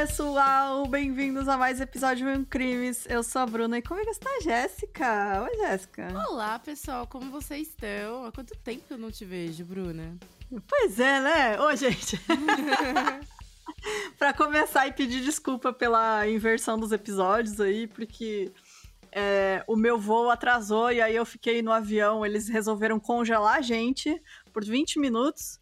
pessoal! Bem-vindos a mais episódio de Crimes. Eu sou a Bruna e comigo está a Jéssica. Oi, Jéssica. Olá, pessoal, como vocês estão? Há quanto tempo que eu não te vejo, Bruna? Pois é, né? Ô, gente. pra começar e pedir desculpa pela inversão dos episódios aí, porque é, o meu voo atrasou e aí eu fiquei no avião. Eles resolveram congelar a gente por 20 minutos.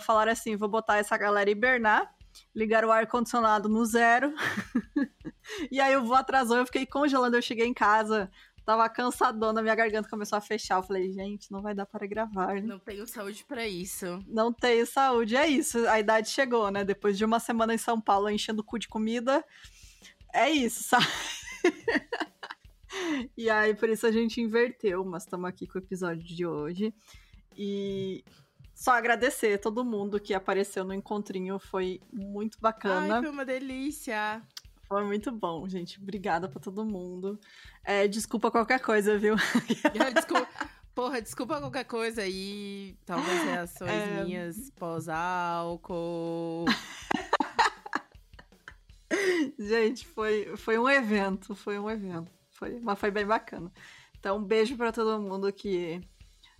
Falaram assim: vou botar essa galera hibernar ligaram o ar-condicionado no zero. e aí o voo atrasou, eu fiquei congelando. Eu cheguei em casa, tava cansadona, minha garganta começou a fechar. Eu falei, gente, não vai dar para gravar. Né? Não tenho saúde para isso. Não tenho saúde, é isso. A idade chegou, né? Depois de uma semana em São Paulo enchendo o cu de comida. É isso, sabe? e aí, por isso a gente inverteu, mas estamos aqui com o episódio de hoje. E só agradecer todo mundo que apareceu no encontrinho, foi muito bacana. Ai, foi uma delícia. Foi muito bom, gente. Obrigada pra todo mundo. É, desculpa qualquer coisa, viu? desculpa. Porra, desculpa qualquer coisa aí. Talvez reações é... minhas pós-álcool. gente, foi, foi um evento. Foi um evento. Foi, mas foi bem bacana. Então, um beijo para todo mundo que,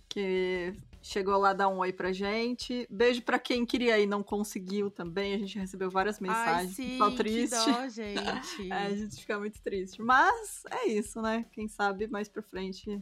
que chegou lá dar um oi pra gente. Beijo pra quem queria ir e não conseguiu também. A gente recebeu várias mensagens. Ai, sim, Só triste. Que dó, gente. é, a gente fica muito triste. Mas é isso, né? Quem sabe mais pra frente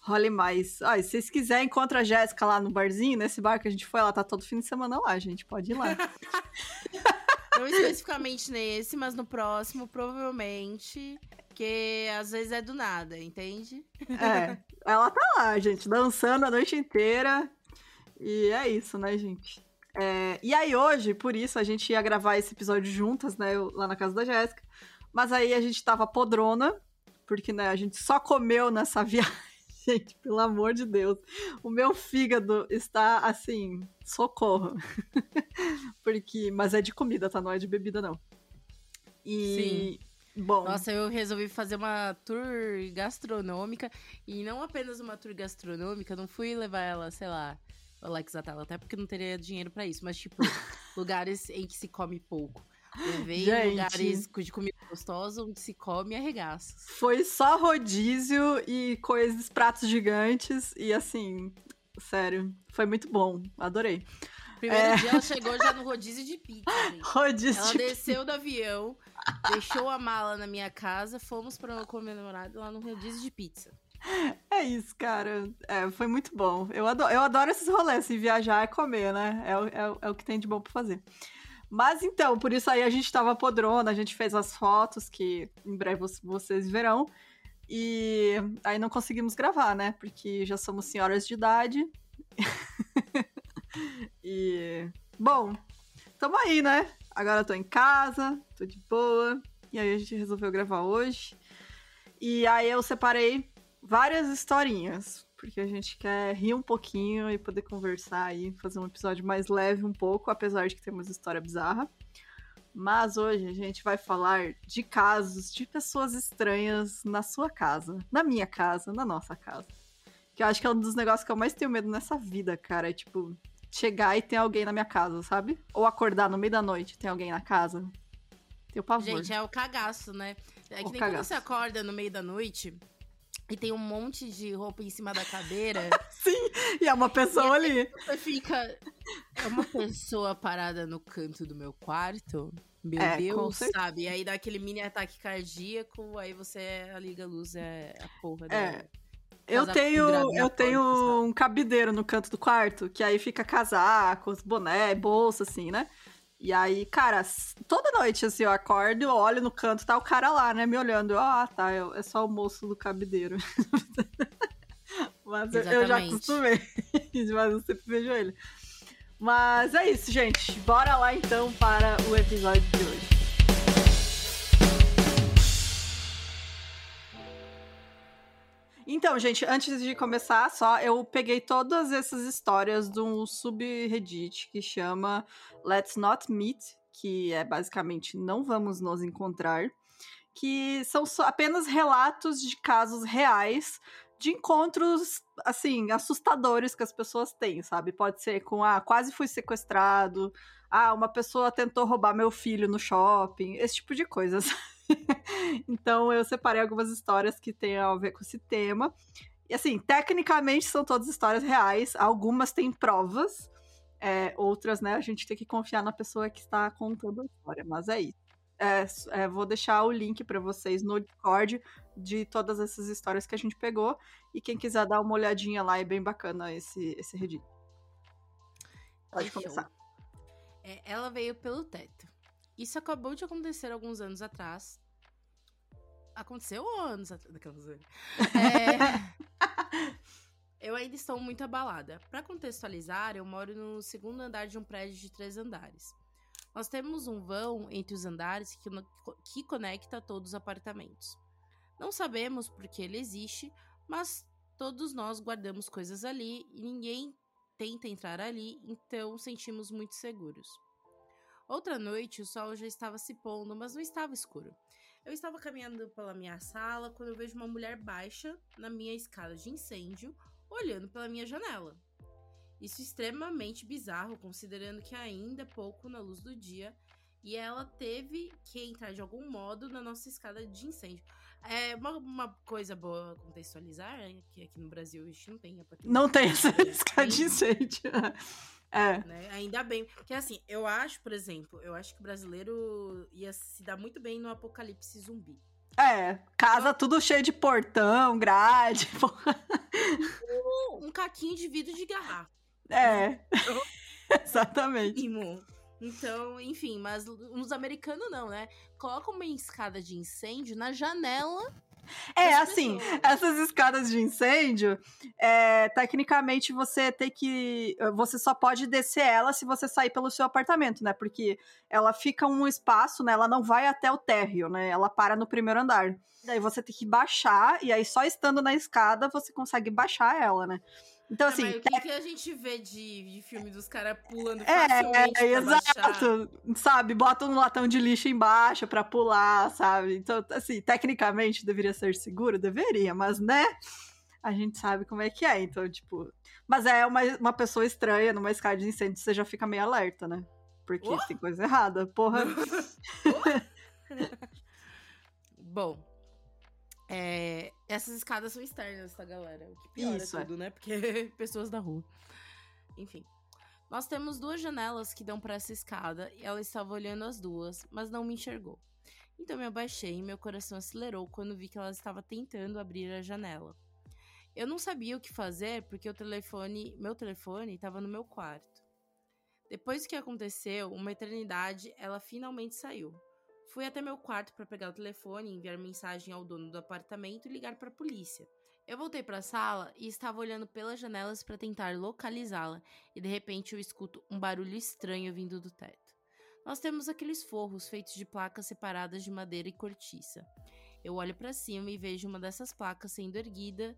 role mais. Ah, se vocês quiserem, encontra a Jéssica lá no barzinho, nesse bar que a gente foi. Ela tá todo fim de semana lá, gente. Pode ir lá. Não especificamente nesse, mas no próximo, provavelmente. Porque às vezes é do nada, entende? É, ela tá lá, gente, dançando a noite inteira. E é isso, né, gente? É, e aí hoje, por isso, a gente ia gravar esse episódio juntas, né, lá na casa da Jéssica. Mas aí a gente tava podrona, porque, né, a gente só comeu nessa viagem. Gente, pelo amor de Deus. O meu fígado está assim, socorro. porque, mas é de comida, tá? Não é de bebida, não. E, Sim. Bom. Nossa, eu resolvi fazer uma tour gastronômica. E não apenas uma tour gastronômica, não fui levar ela, sei lá, Alex Atala, até porque não teria dinheiro para isso. Mas, tipo, lugares em que se come pouco. Levei Gente. lugares de comida gostosa onde se come arregaços. Foi só rodízio e coisas, pratos gigantes. E assim, sério, foi muito bom. Adorei. Primeiro é... dia ela chegou já no rodízio de pizza. Gente. Rodízio ela de desceu do avião, deixou a mala na minha casa, fomos para comemorar lá no rodízio de pizza. É isso, cara. É, foi muito bom. Eu adoro, eu adoro esses rolês, assim, viajar e comer, né? É, é, é o que tem de bom pra fazer. Mas então, por isso aí a gente tava podrona, a gente fez as fotos que em breve vocês verão. E aí não conseguimos gravar, né? Porque já somos senhoras de idade. e. Bom, tamo aí, né? Agora eu tô em casa, tô de boa. E aí a gente resolveu gravar hoje. E aí eu separei várias historinhas. Porque a gente quer rir um pouquinho e poder conversar aí, fazer um episódio mais leve um pouco, apesar de que temos história bizarra. Mas hoje a gente vai falar de casos de pessoas estranhas na sua casa, na minha casa, na nossa casa. Que eu acho que é um dos negócios que eu mais tenho medo nessa vida, cara. É tipo, chegar e ter alguém na minha casa, sabe? Ou acordar no meio da noite e ter alguém na casa. Tenho pavor. Gente, é o cagaço, né? É que o nem cagaço. quando você acorda no meio da noite e tem um monte de roupa em cima da cadeira. Sim, e é uma pessoa ali. Você fica. É uma pessoa parada no canto do meu quarto. Meu é, Deus, sabe? E aí dá aquele mini ataque cardíaco, aí você liga a luz, é a porra é. Eu tenho, eu tenho um cabideiro no canto do quarto, que aí fica casacos, boné, bolsa, assim, né? E aí, cara, toda noite, assim, eu acordo, eu olho no canto, tá o cara lá, né, me olhando. Eu, ah, tá, é só o moço do cabideiro. Mas Exatamente. eu já acostumei. Mas eu sempre vejo ele. Mas é isso, gente. Bora lá então para o episódio de hoje. Então, gente, antes de começar, só eu peguei todas essas histórias de um subreddit que chama Let's Not Meet, que é basicamente não vamos nos encontrar, que são apenas relatos de casos reais de encontros, assim, assustadores que as pessoas têm, sabe? Pode ser com, ah, quase fui sequestrado, ah, uma pessoa tentou roubar meu filho no shopping, esse tipo de coisas. então eu separei algumas histórias que têm a ver com esse tema. E assim, tecnicamente são todas histórias reais, algumas têm provas, é, outras, né, a gente tem que confiar na pessoa que está contando a história, mas é isso. É, é, vou deixar o link para vocês no Discord de todas essas histórias que a gente pegou. E quem quiser dar uma olhadinha lá, é bem bacana esse, esse Reddit. Pode começar. É, ela veio pelo teto. Isso acabou de acontecer alguns anos atrás. Aconteceu anos atrás. É... eu ainda estou muito abalada. Para contextualizar, eu moro no segundo andar de um prédio de três andares. Nós temos um vão entre os andares que, que conecta todos os apartamentos. Não sabemos por que ele existe, mas todos nós guardamos coisas ali e ninguém tenta entrar ali, então sentimos muito seguros. Outra noite, o sol já estava se pondo, mas não estava escuro. Eu estava caminhando pela minha sala quando eu vejo uma mulher baixa na minha escada de incêndio, olhando pela minha janela. Isso é extremamente bizarro, considerando que ainda é pouco na luz do dia e ela teve que entrar de algum modo na nossa escada de incêndio. É uma, uma coisa boa contextualizar, é que aqui no Brasil a gente não tem. Não tem essa escada de incêndio. É. Né? Ainda bem. Porque assim, eu acho, por exemplo, eu acho que o brasileiro ia se dar muito bem no apocalipse zumbi. É, casa tudo cheio de portão, grade. Um, um caquinho de vidro de garrafa. É. Exatamente. Então, enfim, mas nos americanos não, né? Coloca uma escada de incêndio na janela é, assim, pessoas. essas escadas de incêndio, é, tecnicamente você tem que. Você só pode descer ela se você sair pelo seu apartamento, né? Porque ela fica um espaço, né? Ela não vai até o térreo, né? Ela para no primeiro andar. Daí você tem que baixar, e aí só estando na escada você consegue baixar ela, né? Então, é, assim. O que, é... que, a gente vê de, de filme dos caras pulando é, facilmente? É, exato. Baixar? Sabe? Bota um latão de lixo embaixo pra pular, sabe? Então, assim, tecnicamente deveria ser seguro? Deveria, mas, né? A gente sabe como é que é. Então, tipo. Mas é uma, uma pessoa estranha numa escada de incêndio, você já fica meio alerta, né? Porque oh! tem coisa errada, porra. Bom, é, essas escadas são externas, tá, galera? O que piora Isso, tudo, é. né? Porque pessoas da rua. Enfim. Nós temos duas janelas que dão para essa escada e ela estava olhando as duas, mas não me enxergou. Então me abaixei e meu coração acelerou quando vi que ela estava tentando abrir a janela. Eu não sabia o que fazer porque o telefone, meu telefone estava no meu quarto. Depois que aconteceu, uma eternidade, ela finalmente saiu. Fui até meu quarto para pegar o telefone, enviar mensagem ao dono do apartamento e ligar para a polícia. Eu voltei para a sala e estava olhando pelas janelas para tentar localizá-la, e de repente eu escuto um barulho estranho vindo do teto. Nós temos aqueles forros feitos de placas separadas de madeira e cortiça. Eu olho para cima e vejo uma dessas placas sendo erguida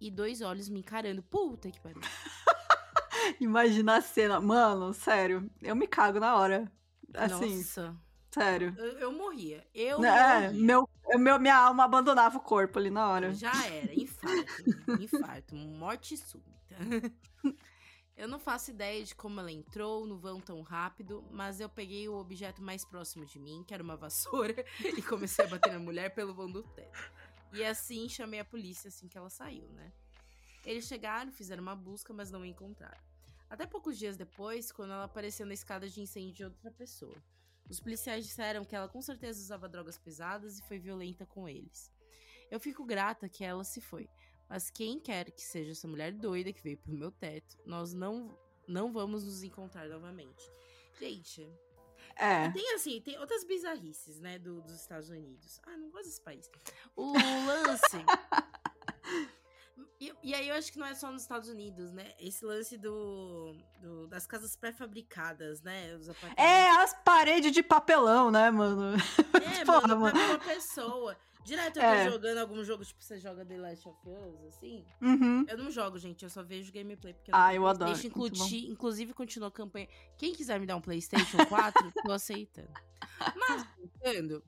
e dois olhos me encarando. Puta que pariu. Imagina a cena. Mano, sério, eu me cago na hora. Assim, Nossa. Sério. Eu, eu morria. Eu é, morria. Meu, meu, minha alma abandonava o corpo ali na hora. Já era. Infarto. infarto. Morte súbita. Eu não faço ideia de como ela entrou no vão tão rápido, mas eu peguei o objeto mais próximo de mim, que era uma vassoura, e comecei a bater na mulher pelo vão do teto. E assim chamei a polícia assim que ela saiu, né? Eles chegaram, fizeram uma busca, mas não encontraram. Até poucos dias depois, quando ela apareceu na escada de incêndio de outra pessoa. Os policiais disseram que ela com certeza usava drogas pesadas e foi violenta com eles. Eu fico grata que ela se foi, mas quem quer que seja essa mulher doida que veio pro meu teto, nós não, não vamos nos encontrar novamente. Gente, é. Tem assim, tem outras bizarrices, né, do, dos Estados Unidos. Ah, não gosto desse país. O lance E, e, aí eu acho que não é só nos Estados Unidos, né? Esse lance do, do das casas pré-fabricadas, né? é, as paredes de papelão, né, mano? É, Porra, mano, mano. uma pessoa. Direto eu é. tô jogando algum jogo, tipo, você joga The Last of Us, assim. Uhum. Eu não jogo, gente, eu só vejo gameplay. Porque ah, eu adoro. Inclusive, inclusive continua a campanha. Quem quiser me dar um PlayStation 4, tô aceitando. Mas, voltando.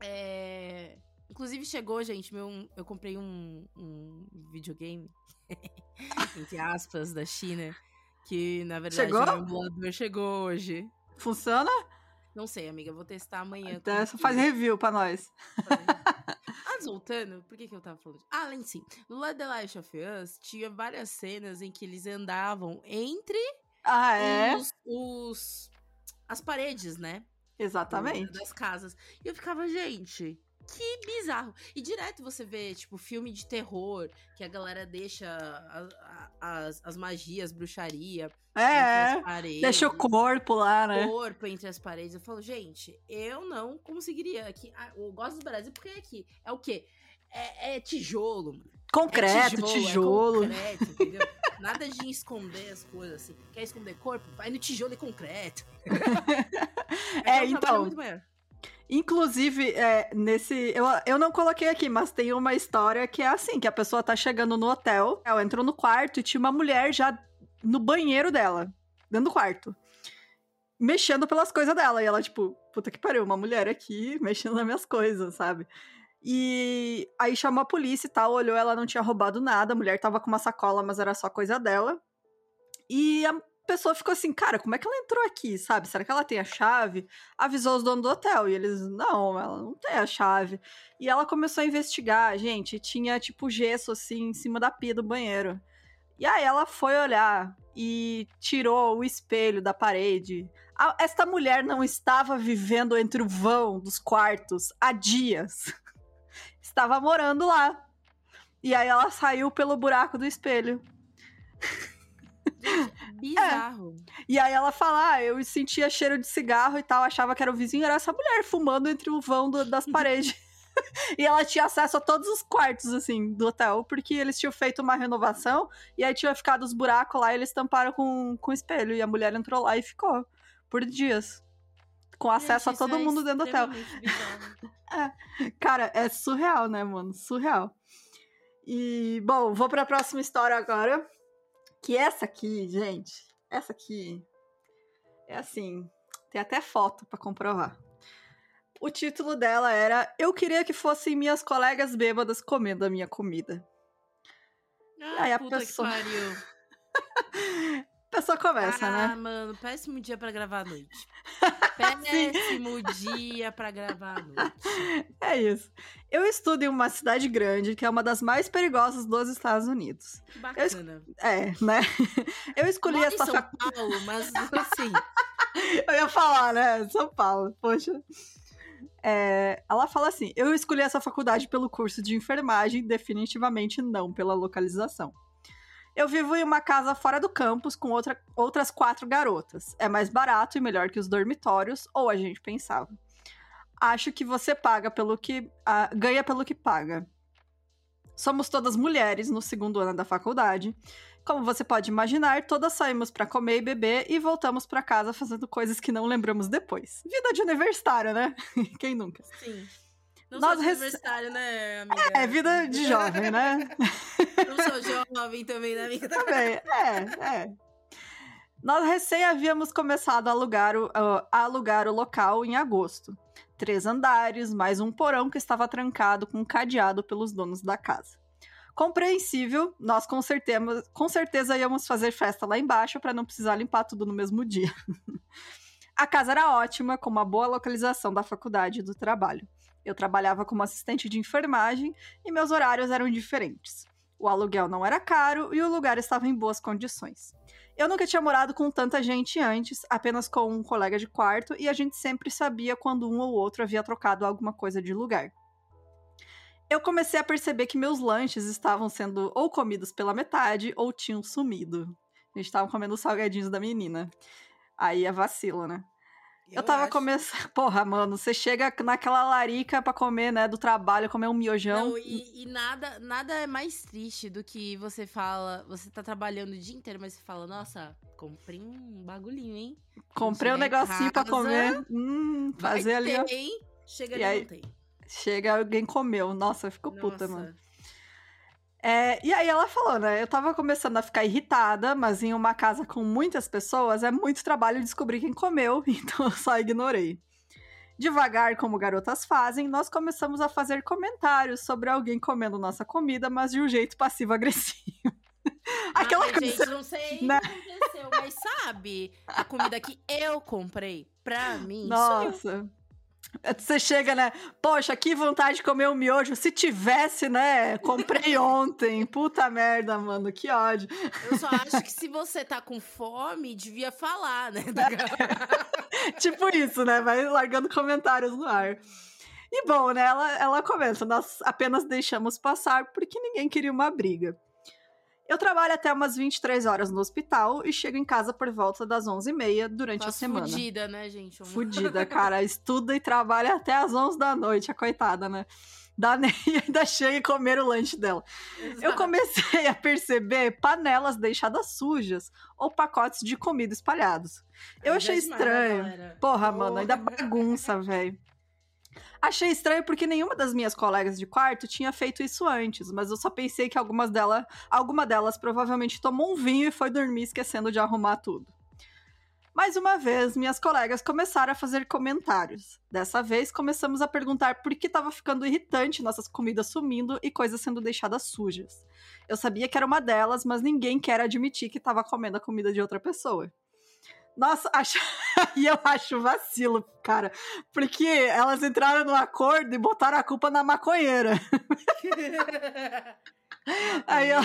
É Inclusive chegou, gente, meu, eu comprei um, um videogame, entre aspas, da China. Que na verdade chegou? o emulador chegou hoje. Funciona? Não sei, amiga, vou testar amanhã. Então, faz review pra nós. Mas voltando, por que, que eu tava falando? Ah, além sim, no The Last of Us tinha várias cenas em que eles andavam entre ah, é? os, os as paredes, né? Exatamente. Das casas. E eu ficava, gente, que bizarro. E direto você vê, tipo, filme de terror, que a galera deixa as, as magias, bruxaria. É, deixa o corpo lá, né? corpo entre as paredes. Eu falo, gente, eu não conseguiria. Aqui, ah, eu gosto do Brasil porque é aqui. É o quê? É, é tijolo. Concreto, é tijolo. tijolo. É concreto, entendeu? Nada de esconder as coisas assim. Quer esconder corpo? Vai no tijolo e concreto. é, é então. Inclusive, é, nesse. Eu, eu não coloquei aqui, mas tem uma história que é assim: que a pessoa tá chegando no hotel, ela entrou no quarto e tinha uma mulher já no banheiro dela, dentro do quarto. Mexendo pelas coisas dela. E ela, tipo, puta que pariu, uma mulher aqui mexendo nas minhas coisas, sabe? E aí chamou a polícia e tal, olhou, ela não tinha roubado nada, a mulher tava com uma sacola, mas era só coisa dela. E a pessoa ficou assim, cara, como é que ela entrou aqui, sabe? Será que ela tem a chave? Avisou os donos do hotel e eles, não, ela não tem a chave. E ela começou a investigar, gente, tinha tipo gesso assim em cima da pia do banheiro. E aí ela foi olhar e tirou o espelho da parede. esta mulher não estava vivendo entre o vão dos quartos há dias. Estava morando lá. E aí ela saiu pelo buraco do espelho. Bizarro. É. E aí ela fala: ah, eu sentia cheiro de cigarro e tal, achava que era o vizinho, era essa mulher fumando entre o vão do, das paredes. e ela tinha acesso a todos os quartos, assim, do hotel, porque eles tinham feito uma renovação e aí tinha ficado os buracos lá e eles tamparam com, com espelho. E a mulher entrou lá e ficou por dias. Com acesso Gente, a todo é mundo dentro do hotel. é. Cara, é surreal, né, mano? Surreal. E, bom, vou para a próxima história agora. Que essa aqui, gente, essa aqui é assim, tem até foto para comprovar. O título dela era Eu queria que fossem minhas colegas bêbadas comendo a minha comida. Ah, aí a pessoa. Que pariu. pessoa começa, ah, né? Ah, mano, péssimo dia para gravar à noite. Péssimo dia para gravar à noite. É isso. Eu estudo em uma cidade grande, que é uma das mais perigosas dos Estados Unidos. Bacana. Eu, é, né? Eu escolhi Moro essa São fac... Paulo, mas assim. eu ia falar, né? São Paulo, poxa. É, ela fala assim: eu escolhi essa faculdade pelo curso de enfermagem, definitivamente não pela localização. Eu vivo em uma casa fora do campus com outra, outras quatro garotas. É mais barato e melhor que os dormitórios, ou a gente pensava. Acho que você paga pelo que. Ganha pelo que paga. Somos todas mulheres no segundo ano da faculdade. Como você pode imaginar, todas saímos para comer e beber e voltamos para casa fazendo coisas que não lembramos depois. Vida de universitário, né? Quem nunca? Sim. Não Nós sou universitário, né, amiga? É, vida de jovem, né? Não sou jovem também, né, amiga? Também, é, é. Nós recém havíamos começado a alugar, o, a alugar o local em agosto. Três andares, mais um porão que estava trancado com um cadeado pelos donos da casa. Compreensível, nós com certeza, com certeza íamos fazer festa lá embaixo para não precisar limpar tudo no mesmo dia. a casa era ótima, com uma boa localização da faculdade e do trabalho. Eu trabalhava como assistente de enfermagem e meus horários eram diferentes. O aluguel não era caro e o lugar estava em boas condições. Eu nunca tinha morado com tanta gente antes, apenas com um colega de quarto, e a gente sempre sabia quando um ou outro havia trocado alguma coisa de lugar. Eu comecei a perceber que meus lanches estavam sendo ou comidos pela metade ou tinham sumido. A gente estava comendo os salgadinhos da menina. Aí é vacilo, né? Eu, eu tava começando. Porra, mano, você chega naquela larica pra comer, né, do trabalho, comer um miojão. Não, e, e, nada, nada é mais triste do que você fala, você tá trabalhando o dia inteiro, mas você fala, nossa, comprei um bagulhinho, hein? Comprei um negocinho casa, pra comer. Hum, fazer ali. Ter, hein? Chega ali, aí, não tem. Chega, alguém comeu. Nossa, ficou puta, mano. É, e aí ela falou, né? Eu tava começando a ficar irritada, mas em uma casa com muitas pessoas é muito trabalho descobrir quem comeu, então eu só ignorei. Devagar, como garotas fazem, nós começamos a fazer comentários sobre alguém comendo nossa comida, mas de um jeito passivo-agressivo. Aquela coisa. Gente, não sei o né? que aconteceu, Mas sabe, a comida que eu comprei pra mim. Nossa. Você chega, né? Poxa, que vontade de comer um miojo. Se tivesse, né? Comprei ontem. Puta merda, mano. Que ódio. Eu só acho que se você tá com fome, devia falar, né? tipo isso, né? Vai largando comentários no ar. E bom, né? Ela, ela começa. Nós apenas deixamos passar porque ninguém queria uma briga. Eu trabalho até umas 23 horas no hospital e chego em casa por volta das 11h30 durante Nossa, a semana. Fudida, né, gente? Fudida, cara. Estuda e trabalha até as 11 da noite, a coitada, né? Da Ney ainda chega e comer o lanche dela. Exato. Eu comecei a perceber panelas deixadas sujas ou pacotes de comida espalhados. Eu achei estranho. Porra, Porra, mano, ainda bagunça, velho. Achei estranho porque nenhuma das minhas colegas de quarto tinha feito isso antes, mas eu só pensei que algumas delas, alguma delas provavelmente tomou um vinho e foi dormir esquecendo de arrumar tudo. Mais uma vez, minhas colegas começaram a fazer comentários. Dessa vez, começamos a perguntar por que estava ficando irritante nossas comidas sumindo e coisas sendo deixadas sujas. Eu sabia que era uma delas, mas ninguém quer admitir que estava comendo a comida de outra pessoa. Nossa, acho... e eu acho vacilo, cara. Porque elas entraram no acordo e botaram a culpa na maconheira. Aí eu...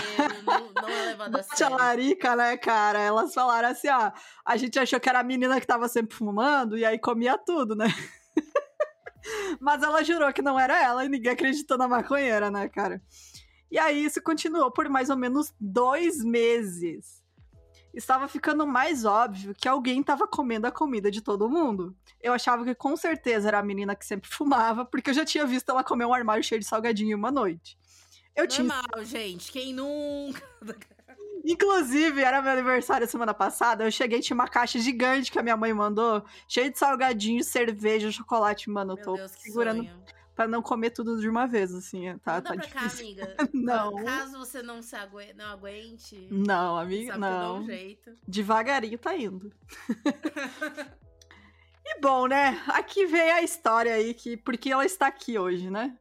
não, não é levado a sério. larica, né, cara? Elas falaram assim, ó, a gente achou que era a menina que tava sempre fumando e aí comia tudo, né? Mas ela jurou que não era ela e ninguém acreditou na maconheira, né, cara? E aí isso continuou por mais ou menos dois meses estava ficando mais óbvio que alguém estava comendo a comida de todo mundo. Eu achava que com certeza era a menina que sempre fumava, porque eu já tinha visto ela comer um armário cheio de salgadinho uma noite. Eu Normal, tinha... gente. Quem nunca... Inclusive, era meu aniversário semana passada, eu cheguei, tinha uma caixa gigante que a minha mãe mandou, cheia de salgadinho, cerveja, chocolate, mano. Eu tô Deus, segurando. Sonho para não comer tudo de uma vez, assim. Tá, Manda tá pra difícil. cá, amiga. não. Caso você não se agu... não aguente. Não, amiga, não. Um jeito. Devagarinho tá indo. e bom, né? Aqui vem a história aí que porque ela está aqui hoje, né?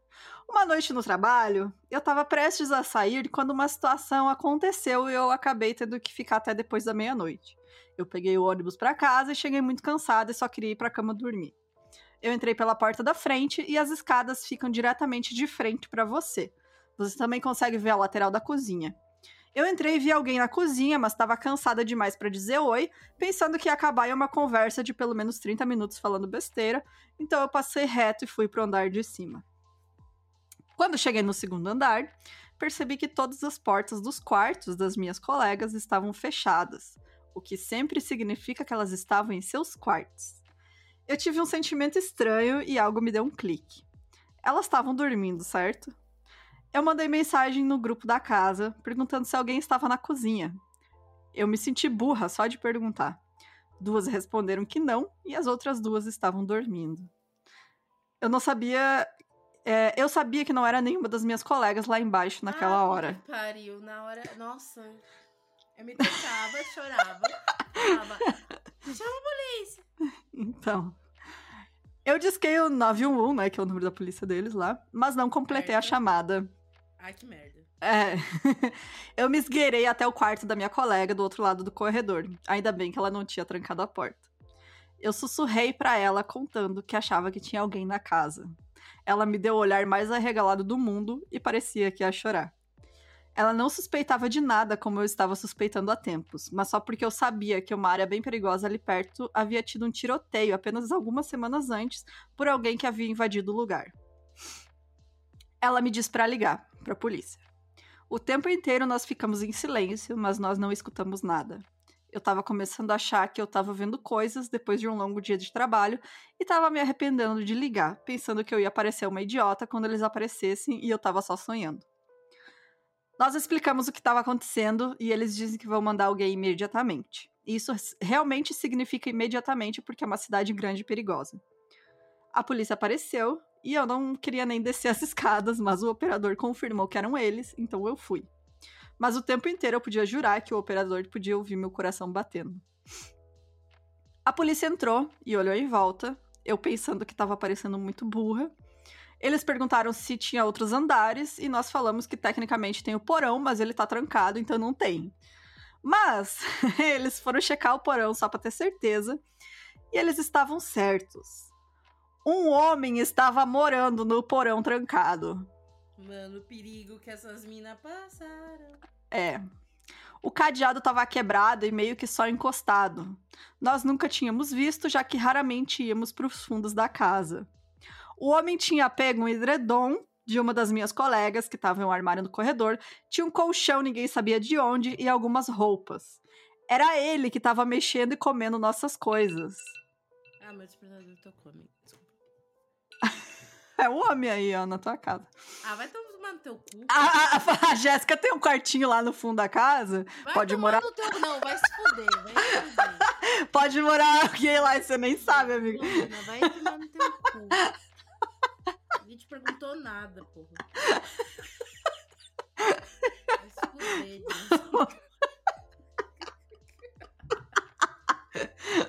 Uma noite no trabalho, eu tava prestes a sair quando uma situação aconteceu e eu acabei tendo que ficar até depois da meia-noite. Eu peguei o ônibus para casa e cheguei muito cansada e só queria ir pra cama dormir. Eu entrei pela porta da frente e as escadas ficam diretamente de frente para você. Você também consegue ver a lateral da cozinha. Eu entrei e vi alguém na cozinha, mas estava cansada demais para dizer oi, pensando que ia acabar em uma conversa de pelo menos 30 minutos falando besteira, então eu passei reto e fui pro andar de cima. Quando cheguei no segundo andar, percebi que todas as portas dos quartos das minhas colegas estavam fechadas, o que sempre significa que elas estavam em seus quartos. Eu tive um sentimento estranho e algo me deu um clique. Elas estavam dormindo, certo? Eu mandei mensagem no grupo da casa perguntando se alguém estava na cozinha. Eu me senti burra só de perguntar. Duas responderam que não e as outras duas estavam dormindo. Eu não sabia. É, eu sabia que não era nenhuma das minhas colegas lá embaixo naquela ah, hora. Pariu, na hora. Nossa. Eu me tocava, chorava. Falava, chama a polícia. Então. Eu disquei o 911, né? Que é o número da polícia deles lá, mas não completei a chamada. Ai, que merda. É. eu me esgueirei até o quarto da minha colega do outro lado do corredor. Ainda bem que ela não tinha trancado a porta. Eu sussurrei para ela contando que achava que tinha alguém na casa. Ela me deu o olhar mais arregalado do mundo e parecia que ia chorar. Ela não suspeitava de nada como eu estava suspeitando há tempos, mas só porque eu sabia que uma área bem perigosa ali perto havia tido um tiroteio apenas algumas semanas antes por alguém que havia invadido o lugar. Ela me disse para ligar para a polícia. O tempo inteiro nós ficamos em silêncio, mas nós não escutamos nada. Eu estava começando a achar que eu estava vendo coisas depois de um longo dia de trabalho e estava me arrependendo de ligar, pensando que eu ia parecer uma idiota quando eles aparecessem e eu estava só sonhando. Nós explicamos o que estava acontecendo e eles dizem que vão mandar alguém imediatamente. Isso realmente significa imediatamente porque é uma cidade grande e perigosa. A polícia apareceu e eu não queria nem descer as escadas, mas o operador confirmou que eram eles, então eu fui. Mas o tempo inteiro eu podia jurar que o operador podia ouvir meu coração batendo. A polícia entrou e olhou em volta, eu pensando que estava parecendo muito burra, eles perguntaram se tinha outros andares e nós falamos que tecnicamente tem o porão, mas ele tá trancado, então não tem. Mas eles foram checar o porão só para ter certeza e eles estavam certos. Um homem estava morando no porão trancado. Mano, o perigo que essas minas passaram. É. O cadeado estava quebrado e meio que só encostado. Nós nunca tínhamos visto, já que raramente íamos para os fundos da casa. O homem tinha pego um edredom de uma das minhas colegas, que estava em um armário no corredor, tinha um colchão, ninguém sabia de onde, e algumas roupas. Era ele que estava mexendo e comendo nossas coisas. Ah, meu despertador tocou, amigo. é o homem aí, ó, na tua casa. Ah, vai tomar no teu cu. A, a, a Jéssica tem um quartinho lá no fundo da casa. Vai pode morar. No teu... Não, vai se fuder, vai se fuder. pode morar alguém lá e você nem sabe, amigo. Não, vai tomar no teu cu. Ninguém te perguntou nada, porra. Vai se fuder,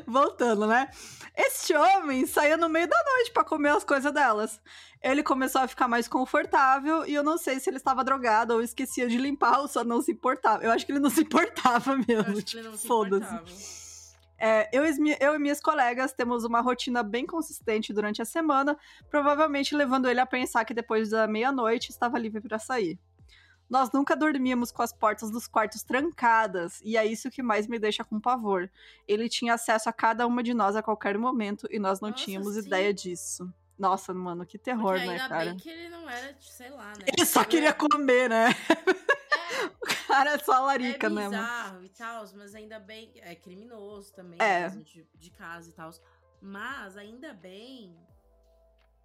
Voltando, né? Este homem saía no meio da noite para comer as coisas delas. Ele começou a ficar mais confortável e eu não sei se ele estava drogado ou esquecia de limpar ou só não se importava. Eu acho que ele não se importava mesmo. Tipo, Foda-se. É, eu, eu, e minhas colegas temos uma rotina bem consistente durante a semana, provavelmente levando ele a pensar que depois da meia-noite estava livre para sair. Nós nunca dormíamos com as portas dos quartos trancadas, e é isso que mais me deixa com pavor. Ele tinha acesso a cada uma de nós a qualquer momento, e nós não Nossa, tínhamos sim. ideia disso. Nossa, mano, que terror, Porque né, cara? Bem que ele não era, sei lá, né? Ele só queria comer, né? O cara é só larica, é né? É bizarro e tal, mas ainda bem. É criminoso também, é. de, de casa e tal. Mas ainda bem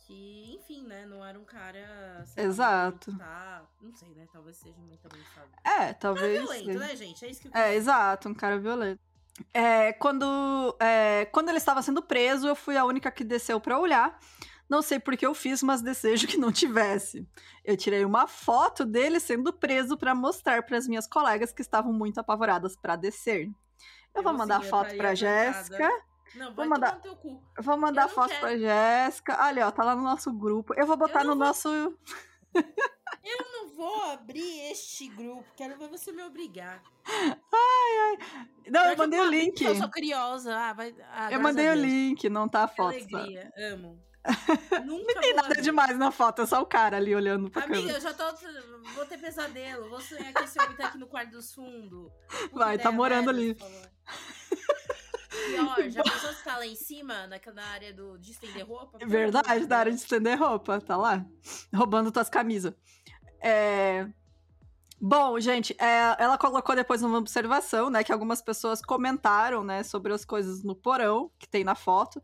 que, enfim, né, não era um cara. Exato. Tá, não sei, né? Talvez seja muito sabe? É, talvez. Um cara violento, né, gente? É isso que eu É, exato, um cara violento. É, quando, é, quando ele estava sendo preso, eu fui a única que desceu para olhar. Não sei por que eu fiz, mas desejo que não tivesse. Eu tirei uma foto dele sendo preso para mostrar para as minhas colegas que estavam muito apavoradas para descer. Eu, eu vou mandar a foto para Jéssica. Não, vou mandar, teu cu. Eu vou mandar foto quero. pra Jéssica. Ali, ó, tá lá no nosso grupo. Eu vou botar eu no vou... nosso. eu não vou abrir este grupo. Quero ver você me obrigar. Ai, ai. Não, eu mandei o link. Eu sou curiosa. Ah, vai... Ah, eu mandei o link, não tá a foto. Que alegria, amo. Nunca não tem nada demais na foto, é só o cara ali olhando pra Amiga, câmera. eu já tô. Vou ter pesadelo. Vou sonhar que esse homem tá aqui no quarto dos fundos. Vai, tá morando ali. Pior, já pensou se tá lá em cima, na, na área do, de estender roupa? Verdade, na área de estender roupa, tá lá. Roubando tuas camisas. É... Bom, gente, é, ela colocou depois uma observação, né, que algumas pessoas comentaram, né, sobre as coisas no porão, que tem na foto,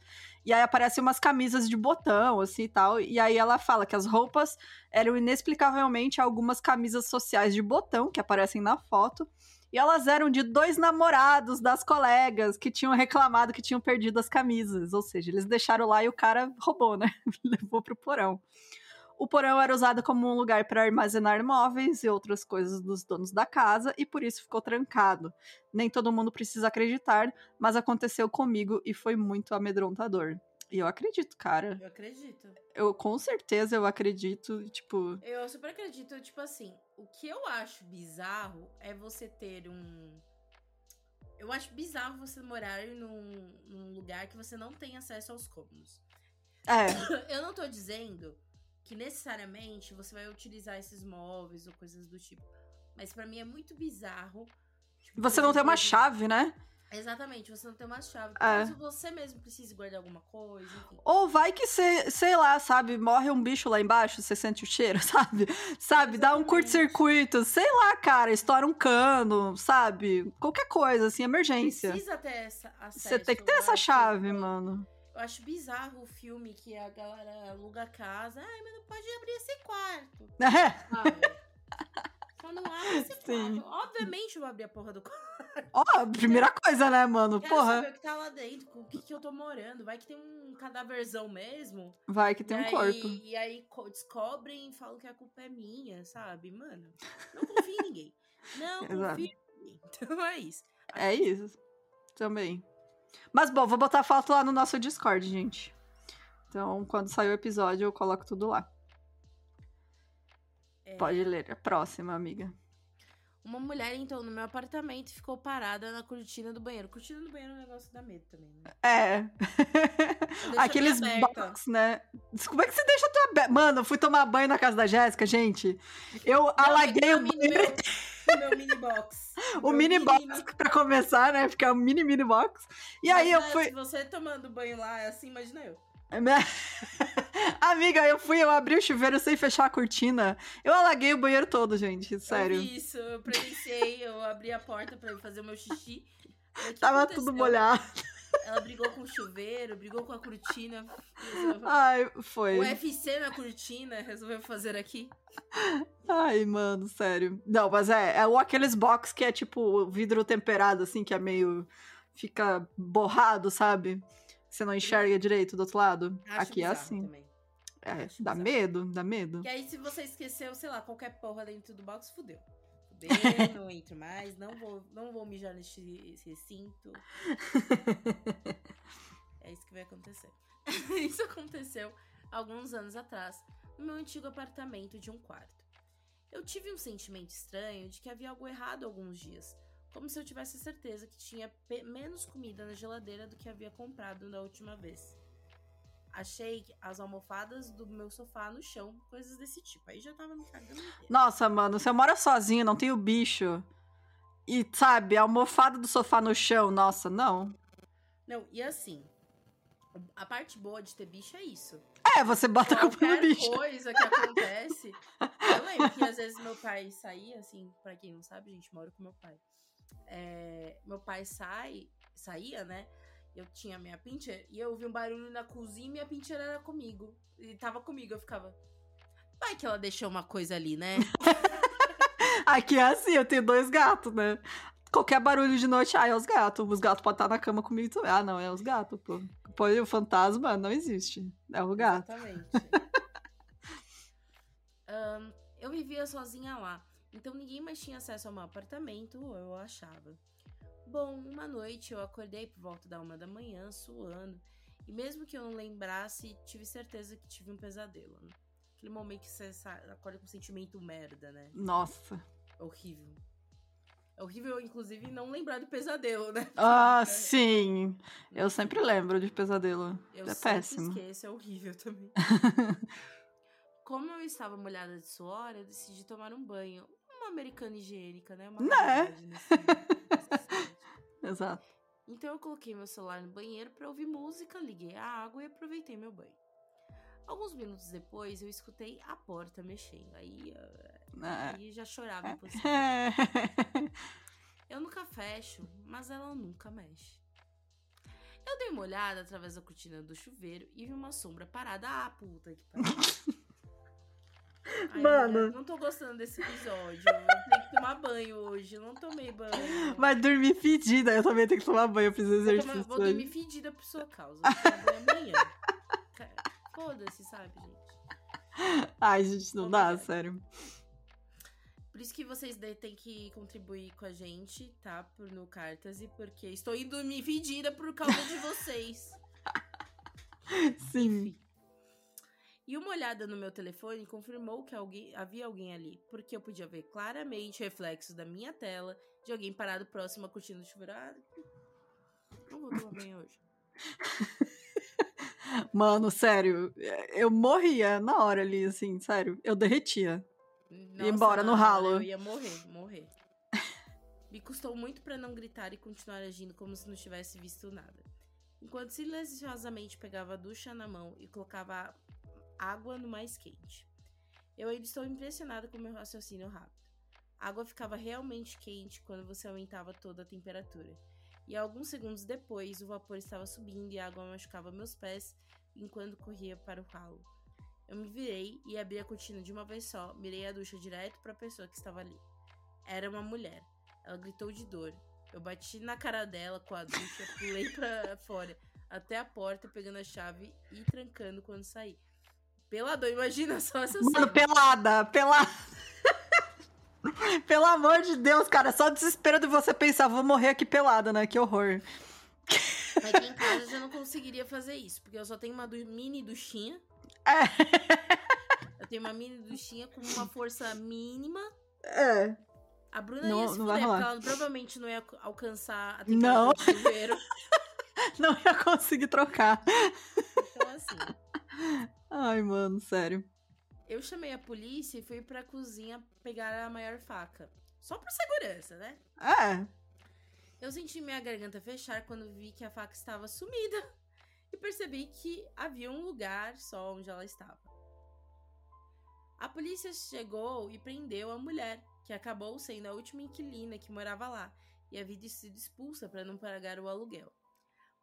e aí aparecem umas camisas de botão, assim, e tal, e aí ela fala que as roupas eram inexplicavelmente algumas camisas sociais de botão, que aparecem na foto, e elas eram de dois namorados das colegas que tinham reclamado que tinham perdido as camisas. Ou seja, eles deixaram lá e o cara roubou, né? Levou pro porão. O porão era usado como um lugar para armazenar móveis e outras coisas dos donos da casa e por isso ficou trancado. Nem todo mundo precisa acreditar, mas aconteceu comigo e foi muito amedrontador. E eu acredito, cara. Eu acredito. Eu com certeza eu acredito, tipo. Eu super acredito, tipo assim, o que eu acho bizarro é você ter um. Eu acho bizarro você morar num, num lugar que você não tem acesso aos cômodos. É. Eu não tô dizendo que necessariamente você vai utilizar esses móveis ou coisas do tipo. Mas para mim é muito bizarro. Tipo, você não tem uma chave, né? Exatamente, você não tem uma chave. É. Caso você mesmo precise guardar alguma coisa, enfim. Ou vai que você, sei lá, sabe, morre um bicho lá embaixo, você sente o cheiro, sabe? Sabe, Exatamente. dá um curto-circuito, sei lá, cara, estoura um cano, sabe? Qualquer coisa, assim, emergência. Precisa ter essa Você tem que ter essa chave, mano. Eu acho bizarro o filme que a galera aluga a casa. Ai, mas não pode abrir esse quarto. É. Só não abre esse Sim. quarto. Obviamente eu vou abrir a porra do quarto. Ó, oh, primeira coisa, né, mano? Quero porra. saber o que tá lá dentro, com o que, que eu tô morando. Vai que tem um cadáverzão mesmo. Vai que tem um aí, corpo. E aí descobrem e falam que a culpa é minha, sabe? Mano, não confio em ninguém. Não confio em ninguém. Então é isso. É isso. Também. Mas bom, vou botar a foto lá no nosso Discord, gente. Então, quando sair o episódio, eu coloco tudo lá. É... Pode ler. A próxima, amiga. Uma mulher entrou no meu apartamento e ficou parada na cortina do banheiro. Cortina do banheiro é um negócio dá medo também, né? É. Aqueles box, né? Como é que você deixa tua? Mano, fui tomar banho na casa da Jéssica, gente. Eu Não, alaguei o banheiro. Meu, meu mini box. o mini, mini box mini... pra começar, né? É um mini mini box. E Mas, aí eu fui. Se você tomando banho lá, é assim, imagina eu. Amiga, eu fui, eu abri o chuveiro sem fechar a cortina. Eu alaguei o banheiro todo, gente, sério. Eu isso, eu presenciei, eu abri a porta para fazer o meu xixi. Tava aconteceu? tudo molhado. Ela brigou com o chuveiro, brigou com a cortina. Ai, foi. O UFC na cortina resolveu fazer aqui. Ai, mano, sério. Não, mas é, é aqueles box que é tipo vidro temperado, assim, que é meio. fica borrado, sabe? Você não enxerga direito do outro lado? Acho Aqui é assim. Também. É, dá bizarro. medo, dá medo. Que aí, se você esqueceu, sei lá, qualquer porra dentro do box, fudeu. Não entro mais, não vou, não vou mijar nesse recinto. é isso que vai acontecer. isso aconteceu alguns anos atrás, no meu antigo apartamento de um quarto. Eu tive um sentimento estranho de que havia algo errado alguns dias como se eu tivesse certeza que tinha menos comida na geladeira do que havia comprado da última vez. Achei as almofadas do meu sofá no chão, coisas desse tipo. Aí já tava me cagando. Nossa, mano, você mora sozinho, não tem o bicho. E, sabe, a almofada do sofá no chão, nossa, não. Não, e assim, a parte boa de ter bicho é isso. É, você bota a culpa no bicho. coisa que acontece. eu lembro que às vezes meu pai saía, assim, pra quem não sabe, gente mora com meu pai é, meu pai sai, saía, né? Eu tinha minha pincher e eu ouvi um barulho na cozinha e minha pincher era comigo. E tava comigo, eu ficava. Vai que ela deixou uma coisa ali, né? Aqui é assim, eu tenho dois gatos, né? Qualquer barulho de noite, ah, é os gatos. Os gatos podem estar na cama comigo também. Ah, não, é os gatos, pô. Pô, o fantasma não existe. É o gato. Exatamente. um, eu vivia sozinha lá. Então ninguém mais tinha acesso ao meu apartamento, eu achava. Bom, uma noite eu acordei por volta da uma da manhã, suando, e mesmo que eu não lembrasse, tive certeza que tive um pesadelo. Né? Aquele momento que você acorda com um sentimento merda, né? Nossa. Horrível. É horrível, inclusive, não lembrar do pesadelo, né? Ah, é. sim. Eu sempre lembro de pesadelo. Eu é péssimo. esqueço, é horrível também. Como eu estava molhada de suor, eu decidi tomar um banho americana higiênica, né? Uma né? Exato. Então eu coloquei meu celular no banheiro para ouvir música, liguei a água e aproveitei meu banho. Alguns minutos depois eu escutei a porta mexendo. Aí, ah. aí já chorava em Eu nunca fecho, mas ela nunca mexe. Eu dei uma olhada através da cortina do chuveiro e vi uma sombra parada. Ah, puta que pariu. Ai, Mano. não tô gostando desse episódio. Eu tenho que tomar banho hoje. Eu não tomei banho. Vai dormir fedida. Eu também tenho que tomar banho. Eu fiz exercício. Vou, vou dormir fedida por sua causa. Vou amanhã. Foda-se, sabe, gente? Ai, gente, não dá, sério. Por isso que vocês têm que contribuir com a gente, tá? No Cartase, porque estou indo dormir fedida por causa de vocês. Sim. Enfim. E uma olhada no meu telefone confirmou que alguém, havia alguém ali, porque eu podia ver claramente reflexos da minha tela de alguém parado próximo à cortina do chuveiro. Ah, não vou tomar bem hoje. Mano, sério, eu morria na hora ali, assim, sério. Eu derretia. Nossa, ia embora no ralo. Eu ia morrer, morrer. Me custou muito para não gritar e continuar agindo como se não tivesse visto nada. Enquanto silenciosamente pegava a ducha na mão e colocava água no mais quente. Eu ainda estou impressionada com meu raciocínio rápido. A água ficava realmente quente quando você aumentava toda a temperatura. E alguns segundos depois, o vapor estava subindo e a água machucava meus pés enquanto corria para o ralo. Eu me virei e abri a cortina de uma vez só, mirei a ducha direto para a pessoa que estava ali. Era uma mulher. Ela gritou de dor. Eu bati na cara dela com a ducha, pulei para fora, até a porta, pegando a chave e trancando quando saí. Pelador, imagina só essa Mano, cena. pelada, pelada. Pelo amor de Deus, cara, só desespero de você pensar, vou morrer aqui pelada, né? Que horror. Aqui em casa eu não conseguiria fazer isso, porque eu só tenho uma mini duchinha. É. Eu tenho uma mini duchinha com uma força mínima. É. A Bruna não, ia se não fuder, porque ela provavelmente não ia alcançar a temperatura não. do chuveiro. não ia conseguir trocar. Então, assim. Ai, mano, sério. Eu chamei a polícia e fui pra cozinha pegar a maior faca. Só por segurança, né? É. Eu senti minha garganta fechar quando vi que a faca estava sumida e percebi que havia um lugar só onde ela estava. A polícia chegou e prendeu a mulher, que acabou sendo a última inquilina que morava lá e havia sido expulsa para não pagar o aluguel.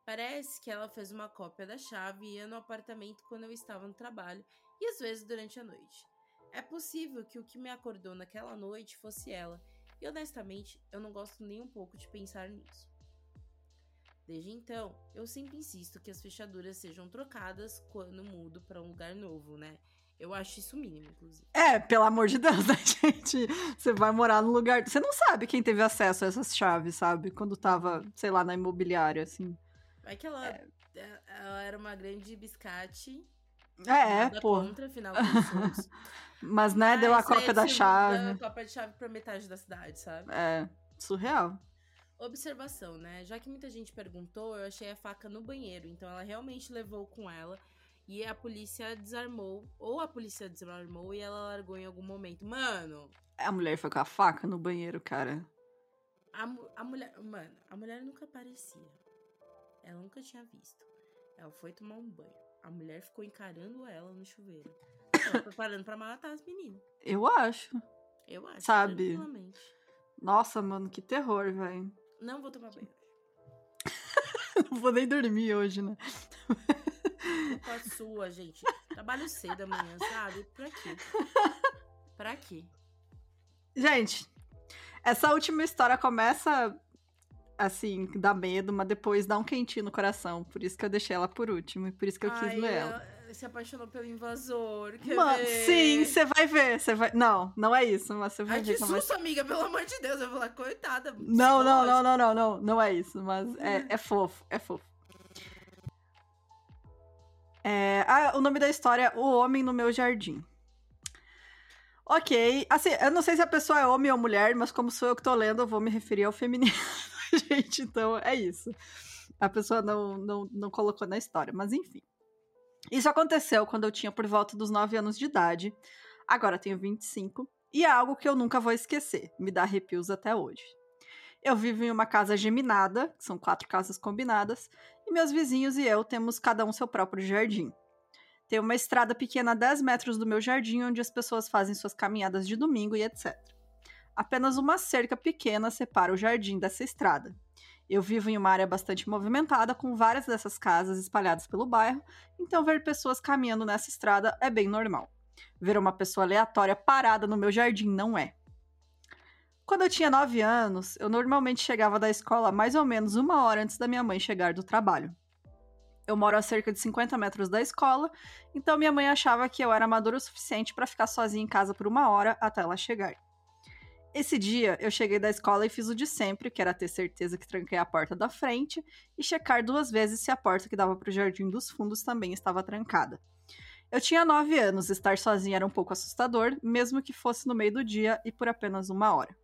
Parece que ela fez uma cópia da chave e ia no apartamento quando eu estava no trabalho e às vezes durante a noite. É possível que o que me acordou naquela noite fosse ela, e honestamente eu não gosto nem um pouco de pensar nisso. Desde então, eu sempre insisto que as fechaduras sejam trocadas quando mudo para um lugar novo, né? Eu acho isso mínimo, inclusive. É, pelo amor de Deus, né, gente? Você vai morar num lugar. Você não sabe quem teve acesso a essas chaves, sabe? Quando tava, sei lá, na imobiliária, assim. É que ela, é... é ela era uma grande biscate. É, pô. Contra, afinal, Mas, né, Mas deu a cópia da chave. Deu a cópia de chave pra metade da cidade, sabe? É, surreal. Observação, né? Já que muita gente perguntou, eu achei a faca no banheiro, então ela realmente levou com ela e a polícia desarmou, ou a polícia desarmou e ela largou em algum momento. Mano! A mulher foi com a faca no banheiro, cara. A, a mulher. Mano, a mulher nunca aparecia. Ela nunca tinha visto. Ela foi tomar um banho. A mulher ficou encarando ela no chuveiro. Ela preparando pra matar as meninas. Eu acho. Eu acho. Sabe? Nossa, mano, que terror, velho. Não vou tomar banho Não vou nem dormir hoje, né? Culpa sua, gente. Trabalho cedo amanhã, sabe? Pra quê? Pra quê? Gente, essa última história começa assim, dá medo, mas depois dá um quentinho no coração. Por isso que eu deixei ela por último e por isso que eu Ai, quis ler ela. Se apaixonou pelo invasor. Quer Mano, ver? sim, você vai ver. Você vai. Não, não é isso, mas você vai Ai, ver. Que susto, vai... amiga, pelo amor de Deus. Eu vou lá, coitada. Não, não, não, não, não, não. Não é isso, mas é, é fofo, é fofo. É... Ah, o nome da história é O Homem no Meu Jardim. Ok, assim, eu não sei se a pessoa é homem ou mulher, mas como sou eu que tô lendo, eu vou me referir ao feminino. gente, então é isso. A pessoa não, não, não colocou na história, mas enfim. Isso aconteceu quando eu tinha por volta dos 9 anos de idade, agora tenho 25, e é algo que eu nunca vou esquecer, me dá arrepios até hoje. Eu vivo em uma casa geminada, são quatro casas combinadas, e meus vizinhos e eu temos cada um seu próprio jardim. Tem uma estrada pequena a 10 metros do meu jardim, onde as pessoas fazem suas caminhadas de domingo e etc. Apenas uma cerca pequena separa o jardim dessa estrada. Eu vivo em uma área bastante movimentada, com várias dessas casas espalhadas pelo bairro, então ver pessoas caminhando nessa estrada é bem normal. Ver uma pessoa aleatória parada no meu jardim não é. Quando eu tinha 9 anos, eu normalmente chegava da escola mais ou menos uma hora antes da minha mãe chegar do trabalho. Eu moro a cerca de 50 metros da escola, então minha mãe achava que eu era madura o suficiente para ficar sozinha em casa por uma hora até ela chegar. Esse dia, eu cheguei da escola e fiz o de sempre, que era ter certeza que tranquei a porta da frente e checar duas vezes se a porta que dava para o jardim dos fundos também estava trancada. Eu tinha nove anos, estar sozinha era um pouco assustador, mesmo que fosse no meio do dia e por apenas uma hora.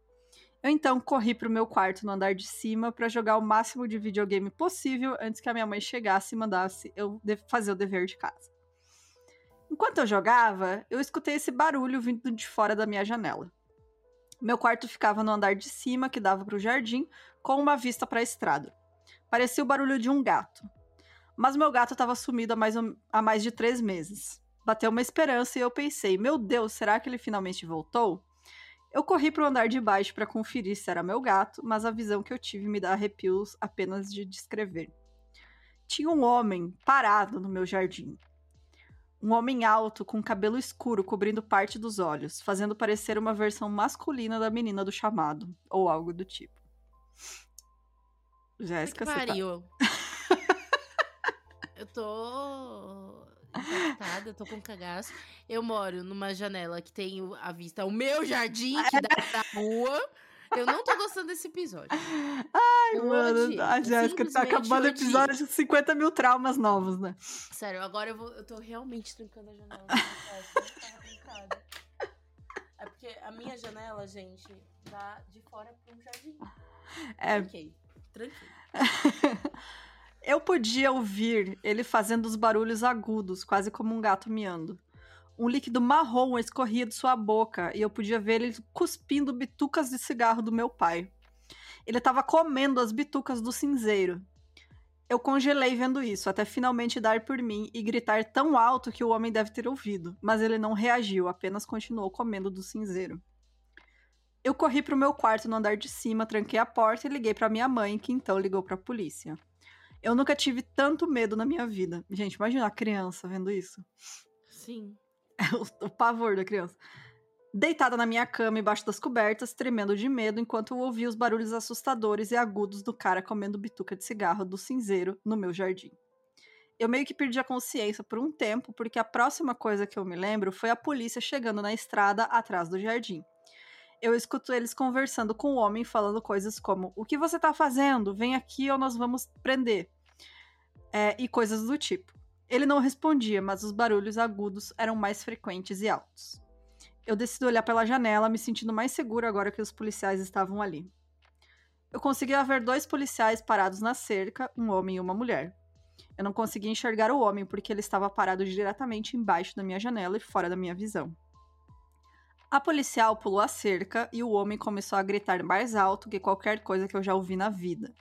Eu então corri para o meu quarto no andar de cima para jogar o máximo de videogame possível antes que a minha mãe chegasse e mandasse eu fazer o dever de casa. Enquanto eu jogava, eu escutei esse barulho vindo de fora da minha janela. Meu quarto ficava no andar de cima, que dava para o jardim, com uma vista para a estrada. Parecia o barulho de um gato. Mas meu gato estava sumido há mais, há mais de três meses. Bateu uma esperança e eu pensei: meu Deus, será que ele finalmente voltou? Eu corri para o andar de baixo para conferir se era meu gato, mas a visão que eu tive me dá arrepios apenas de descrever. Tinha um homem parado no meu jardim. Um homem alto com cabelo escuro cobrindo parte dos olhos, fazendo parecer uma versão masculina da menina do chamado, ou algo do tipo. Jéssica, você tá... Eu tô impactada, eu tô com cagaço. Eu moro numa janela que tem a vista ao meu jardim, que dá pra rua. Eu não tô gostando desse episódio. Ai, eu mano, a Jéssica tá acabando o episódio de 50 mil traumas novos, né? Sério, agora eu, vou, eu tô realmente trancando a janela. é porque a minha janela, gente, mudar de fora para um jardim. É. Ok, tranquilo. Eu podia ouvir ele fazendo os barulhos agudos, quase como um gato miando. Um líquido marrom escorria de sua boca e eu podia ver ele cuspindo bitucas de cigarro do meu pai. Ele estava comendo as bitucas do cinzeiro. Eu congelei vendo isso, até finalmente dar por mim e gritar tão alto que o homem deve ter ouvido, mas ele não reagiu, apenas continuou comendo do cinzeiro. Eu corri para o meu quarto no andar de cima, tranquei a porta e liguei para minha mãe, que então ligou para a polícia. Eu nunca tive tanto medo na minha vida. Gente, imagina a criança vendo isso. Sim. o, o pavor da criança deitada na minha cama embaixo das cobertas, tremendo de medo enquanto eu ouvia os barulhos assustadores e agudos do cara comendo bituca de cigarro do cinzeiro no meu jardim. Eu meio que perdi a consciência por um tempo, porque a próxima coisa que eu me lembro foi a polícia chegando na estrada atrás do jardim. Eu escuto eles conversando com o homem, falando coisas como: O que você tá fazendo? Vem aqui ou nós vamos prender. É, e coisas do tipo. Ele não respondia, mas os barulhos agudos eram mais frequentes e altos. Eu decido olhar pela janela, me sentindo mais seguro agora que os policiais estavam ali. Eu conseguia ver dois policiais parados na cerca, um homem e uma mulher. Eu não conseguia enxergar o homem porque ele estava parado diretamente embaixo da minha janela e fora da minha visão. A policial pulou a cerca e o homem começou a gritar mais alto que qualquer coisa que eu já ouvi na vida.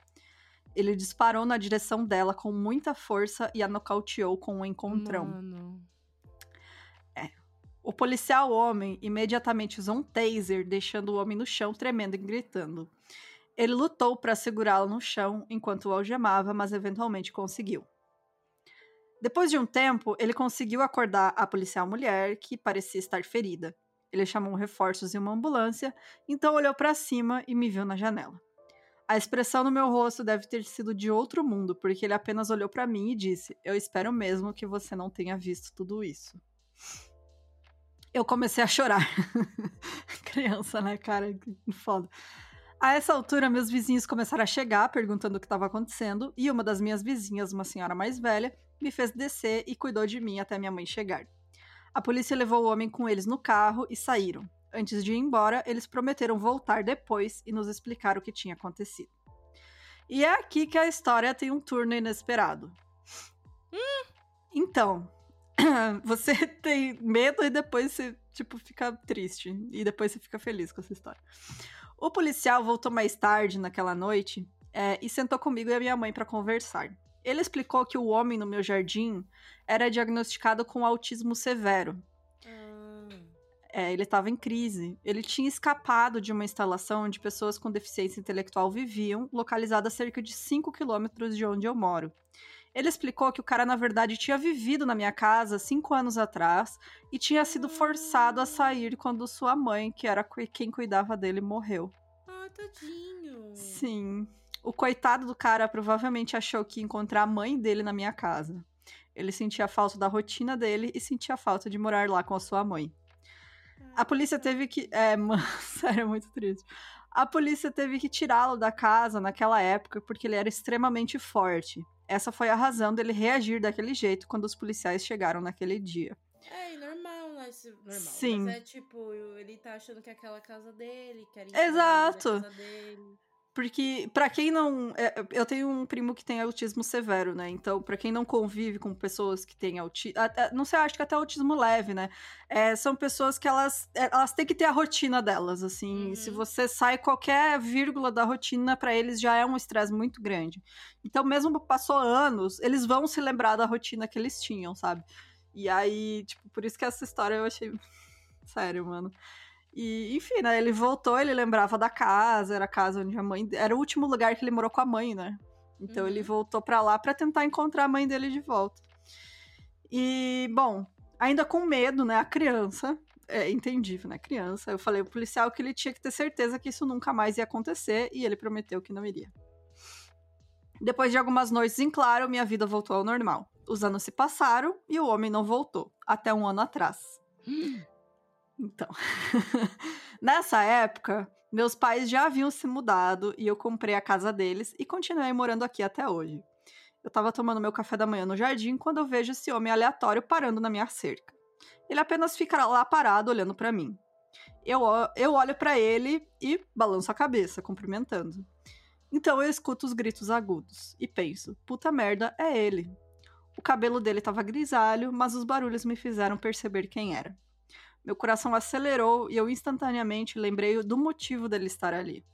Ele disparou na direção dela com muita força e a nocauteou com um encontrão. Mano. O policial homem imediatamente usou um taser, deixando o homem no chão, tremendo e gritando. Ele lutou para segurá-lo no chão enquanto o algemava, mas eventualmente conseguiu. Depois de um tempo, ele conseguiu acordar a policial mulher, que parecia estar ferida. Ele chamou reforços e uma ambulância, então olhou para cima e me viu na janela. A expressão no meu rosto deve ter sido de outro mundo, porque ele apenas olhou para mim e disse: Eu espero mesmo que você não tenha visto tudo isso eu comecei a chorar. Criança, né, cara? Foda. A essa altura, meus vizinhos começaram a chegar, perguntando o que estava acontecendo, e uma das minhas vizinhas, uma senhora mais velha, me fez descer e cuidou de mim até minha mãe chegar. A polícia levou o homem com eles no carro e saíram. Antes de ir embora, eles prometeram voltar depois e nos explicar o que tinha acontecido. E é aqui que a história tem um turno inesperado. Hum. Então, você tem medo e depois você, tipo, fica triste. E depois você fica feliz com essa história. O policial voltou mais tarde naquela noite é, e sentou comigo e a minha mãe para conversar. Ele explicou que o homem no meu jardim era diagnosticado com autismo severo. É, ele estava em crise. Ele tinha escapado de uma instalação onde pessoas com deficiência intelectual viviam, localizada a cerca de 5 quilômetros de onde eu moro. Ele explicou que o cara, na verdade, tinha vivido na minha casa cinco anos atrás e tinha sido forçado a sair quando sua mãe, que era quem cuidava dele, morreu. Ah, tadinho. Sim. O coitado do cara provavelmente achou que ia encontrar a mãe dele na minha casa. Ele sentia falta da rotina dele e sentia falta de morar lá com a sua mãe. A polícia teve que. É, mano, sério, é muito triste. A polícia teve que tirá-lo da casa naquela época porque ele era extremamente forte. Essa foi a razão dele reagir daquele jeito quando os policiais chegaram naquele dia. É, normal, né? Normal. Sim. Mas é tipo, ele tá achando que é aquela casa dele, quer Exato. casa dele. Porque, para quem não. É, eu tenho um primo que tem autismo severo, né? Então, para quem não convive com pessoas que têm autismo. Não sei, acho que até autismo leve, né? É, são pessoas que elas, é, elas têm que ter a rotina delas, assim. Uhum. Se você sai qualquer vírgula da rotina, para eles já é um estresse muito grande. Então, mesmo passou anos, eles vão se lembrar da rotina que eles tinham, sabe? E aí, tipo, por isso que essa história eu achei. Sério, mano. E, enfim, né? Ele voltou, ele lembrava da casa, era a casa onde a mãe. Era o último lugar que ele morou com a mãe, né? Então uhum. ele voltou para lá para tentar encontrar a mãe dele de volta. E, bom, ainda com medo, né? A criança. É entendível, né? Criança. Eu falei pro policial que ele tinha que ter certeza que isso nunca mais ia acontecer e ele prometeu que não iria. Depois de algumas noites em claro, minha vida voltou ao normal. Os anos se passaram e o homem não voltou, até um ano atrás. Então, nessa época, meus pais já haviam se mudado e eu comprei a casa deles e continuei morando aqui até hoje. Eu estava tomando meu café da manhã no jardim quando eu vejo esse homem aleatório parando na minha cerca. Ele apenas fica lá parado olhando para mim. Eu, eu olho para ele e balanço a cabeça, cumprimentando. Então eu escuto os gritos agudos e penso: puta merda, é ele. O cabelo dele estava grisalho, mas os barulhos me fizeram perceber quem era. Meu coração acelerou e eu instantaneamente lembrei do motivo dele estar ali.